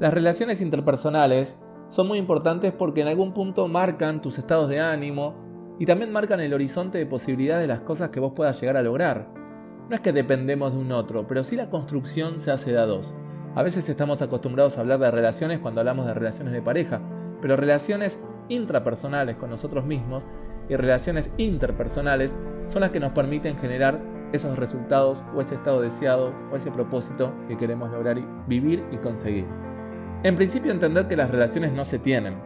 Las relaciones interpersonales son muy importantes porque en algún punto marcan tus estados de ánimo y también marcan el horizonte de posibilidades de las cosas que vos puedas llegar a lograr. No es que dependemos de un otro, pero sí la construcción se hace de a dos. A veces estamos acostumbrados a hablar de relaciones cuando hablamos de relaciones de pareja, pero relaciones intrapersonales con nosotros mismos y relaciones interpersonales son las que nos permiten generar esos resultados o ese estado deseado o ese propósito que queremos lograr vivir y conseguir. En principio entender que las relaciones no se tienen,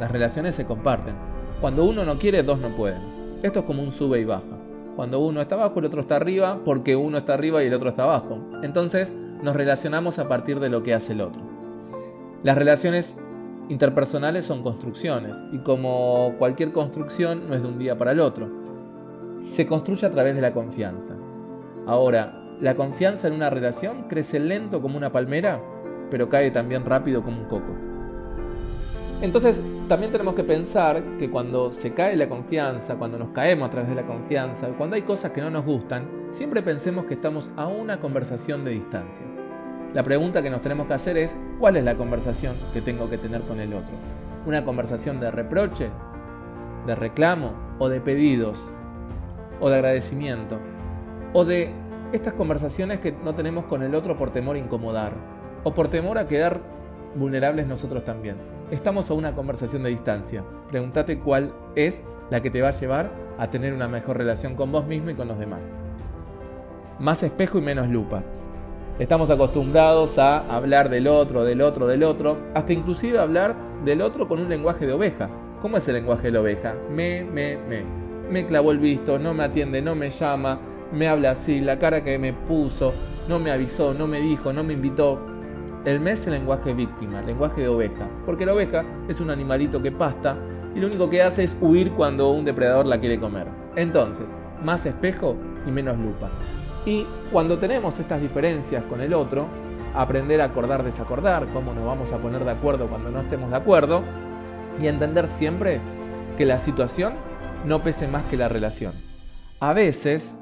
las relaciones se comparten. Cuando uno no quiere, dos no pueden. Esto es como un sube y baja. Cuando uno está abajo, el otro está arriba, porque uno está arriba y el otro está abajo. Entonces nos relacionamos a partir de lo que hace el otro. Las relaciones interpersonales son construcciones, y como cualquier construcción no es de un día para el otro. Se construye a través de la confianza. Ahora, la confianza en una relación crece lento como una palmera pero cae también rápido como un coco. Entonces, también tenemos que pensar que cuando se cae la confianza, cuando nos caemos a través de la confianza, cuando hay cosas que no nos gustan, siempre pensemos que estamos a una conversación de distancia. La pregunta que nos tenemos que hacer es, ¿cuál es la conversación que tengo que tener con el otro? ¿Una conversación de reproche, de reclamo o de pedidos? ¿O de agradecimiento? ¿O de estas conversaciones que no tenemos con el otro por temor a incomodar? O por temor a quedar vulnerables nosotros también. Estamos a una conversación de distancia. Pregúntate cuál es la que te va a llevar a tener una mejor relación con vos mismo y con los demás. Más espejo y menos lupa. Estamos acostumbrados a hablar del otro, del otro, del otro, hasta inclusive hablar del otro con un lenguaje de oveja. ¿Cómo es el lenguaje de la oveja? Me, me, me. Me clavó el visto, no me atiende, no me llama, me habla así, la cara que me puso, no me avisó, no me dijo, no me invitó. El mes es el lenguaje víctima, lenguaje de oveja, porque la oveja es un animalito que pasta y lo único que hace es huir cuando un depredador la quiere comer. Entonces, más espejo y menos lupa. Y cuando tenemos estas diferencias con el otro, aprender a acordar, desacordar, cómo nos vamos a poner de acuerdo cuando no estemos de acuerdo, y entender siempre que la situación no pese más que la relación. A veces,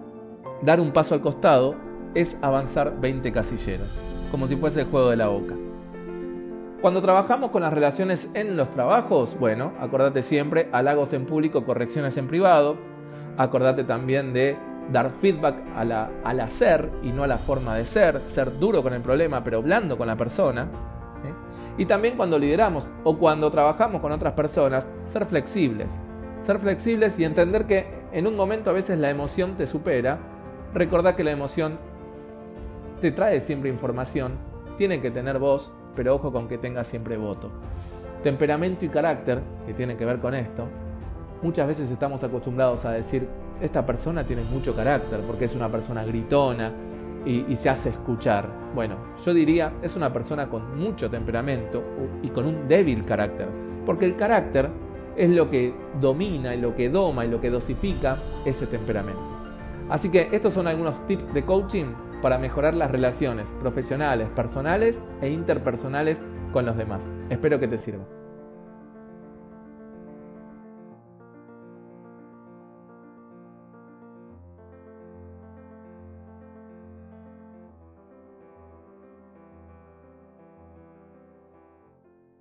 dar un paso al costado es avanzar 20 casilleros como si fuese el juego de la boca. Cuando trabajamos con las relaciones en los trabajos, bueno, acordate siempre, halagos en público, correcciones en privado. Acordate también de dar feedback al hacer y no a la forma de ser, ser duro con el problema pero blando con la persona. Y también cuando lideramos o cuando trabajamos con otras personas, ser flexibles. Ser flexibles y entender que en un momento a veces la emoción te supera. Recordá que la emoción te trae siempre información, tiene que tener voz, pero ojo con que tenga siempre voto. Temperamento y carácter, que tiene que ver con esto, muchas veces estamos acostumbrados a decir, esta persona tiene mucho carácter porque es una persona gritona y, y, se hace escuchar. Bueno, yo diría, es una persona con mucho temperamento y con un débil carácter, porque el carácter es lo que domina y lo que doma y lo que dosifica ese temperamento. Así que estos son algunos tips de coaching para mejorar las relaciones profesionales, personales e interpersonales con los demás. Espero que te sirva.